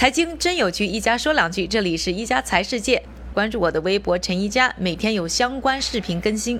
财经真有趣，一家说两句。这里是一家财世界，关注我的微博陈一家，每天有相关视频更新。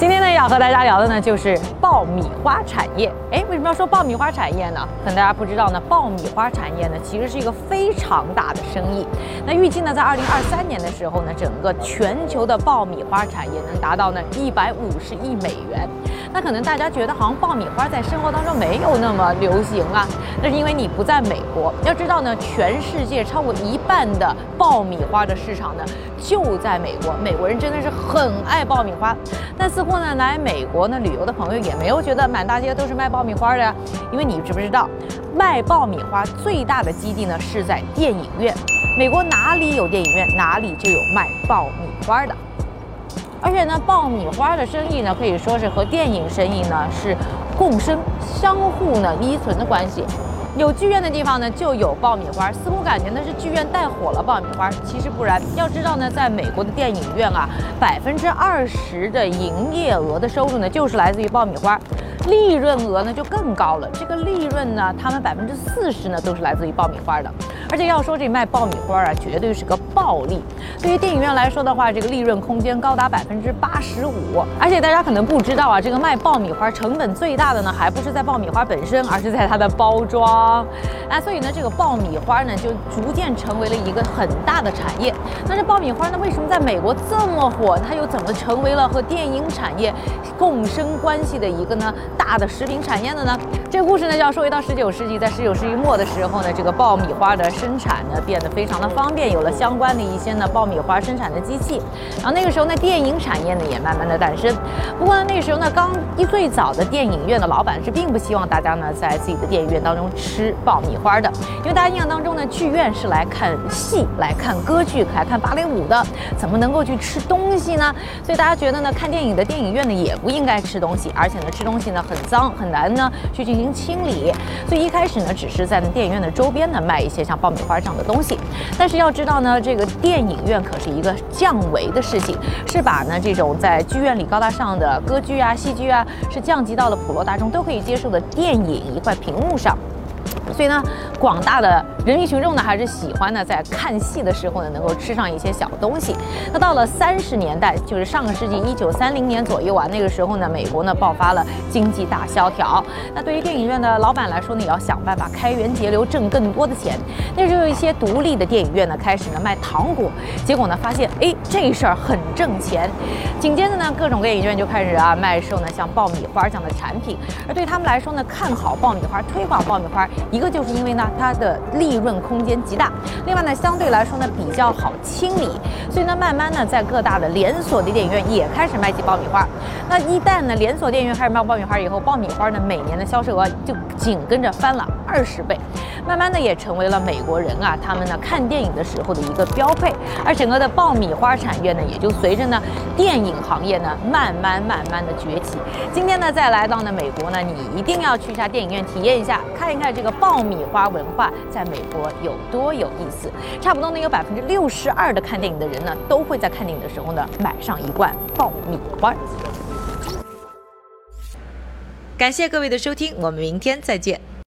今天呢，要和大家聊的呢就是爆米花产业。哎，为什么要说爆米花产业呢？可能大家不知道呢，爆米花产业呢其实是一个非常大的生意。那预计呢，在二零二三年的时候呢，整个全球的爆米花产业能达到呢一百五十亿美元。那可能大家觉得好像爆米花在生活当中没有那么流行啊，那是因为你不在美国。要知道呢，全世界超过一半的爆米花的市场呢就在美国，美国人真的是很爱爆米花。但似乎呢，来美国呢旅游的朋友也没有觉得满大街都是卖爆米花的呀，因为你知不知道，卖爆米花最大的基地呢是在电影院。美国哪里有电影院，哪里就有卖爆米花的。而且呢，爆米花的生意呢可以说是和电影生意呢是共生、相互呢依存的关系。有剧院的地方呢，就有爆米花。似乎感觉呢是剧院带火了爆米花，其实不然。要知道呢，在美国的电影院啊，百分之二十的营业额的收入呢，就是来自于爆米花。利润额呢就更高了，这个利润呢，他们百分之四十呢都是来自于爆米花的，而且要说这卖爆米花啊，绝对是个暴利。对于电影院来说的话，这个利润空间高达百分之八十五。而且大家可能不知道啊，这个卖爆米花成本最大的呢，还不是在爆米花本身，而是在它的包装。啊，所以呢，这个爆米花呢就逐渐成为了一个很大的产业。那这爆米花呢，为什么在美国这么火？它又怎么成为了和电影产业共生关系的一个呢？大的食品产业的呢？这个故事呢就要说回到十九世纪，在十九世纪末的时候呢，这个爆米花的生产呢变得非常的方便，有了相关的一些呢爆米花生产的机器。然后那个时候呢，电影产业呢也慢慢的诞生。不过呢，那个时候呢，刚一最早的电影院的老板是并不希望大家呢在自己的电影院当中吃爆米花的，因为大家印象当中呢，剧院是来看戏、来看歌剧、来看芭蕾舞的，怎么能够去吃东西呢？所以大家觉得呢，看电影的电影院呢也不应该吃东西，而且呢，吃东西呢。很脏很难呢去进行清理，所以一开始呢只是在电影院的周边呢卖一些像爆米花这样的东西。但是要知道呢，这个电影院可是一个降维的事情，是把呢这种在剧院里高大上的歌剧啊、戏剧啊，是降级到了普罗大众都可以接受的电影一块屏幕上。所以呢，广大的人民群众呢，还是喜欢呢，在看戏的时候呢，能够吃上一些小东西。那到了三十年代，就是上个世纪一九三零年左右啊，那个时候呢，美国呢爆发了经济大萧条。那对于电影院的老板来说呢，也要想办法开源节流，挣更多的钱。那时候有一些独立的电影院呢，开始呢卖糖果，结果呢发现，哎，这事儿很挣钱。紧接着呢，各种电影院就开始啊卖售呢像爆米花这样的产品。而对他们来说呢，看好爆米花，推广爆米花。一个就是因为呢，它的利利润空间极大，另外呢，相对来说呢比较好清理，所以呢，慢慢呢，在各大的连锁的电影院也开始卖起爆米花。那一旦呢，连锁电影院开始卖爆米花以后，爆米花呢每年的销售额就紧跟着翻了二十倍，慢慢的也成为了美国人啊他们呢看电影的时候的一个标配。而整个的爆米花产业呢，也就随着呢电影行业呢慢慢慢慢的崛起。今天呢，再来到呢美国呢，你一定要去一下电影院体验一下，看一看这个。爆米花文化在美国有多有意思？差不多呢，有百分之六十二的看电影的人呢，都会在看电影的时候呢，买上一罐爆米花。感谢各位的收听，我们明天再见。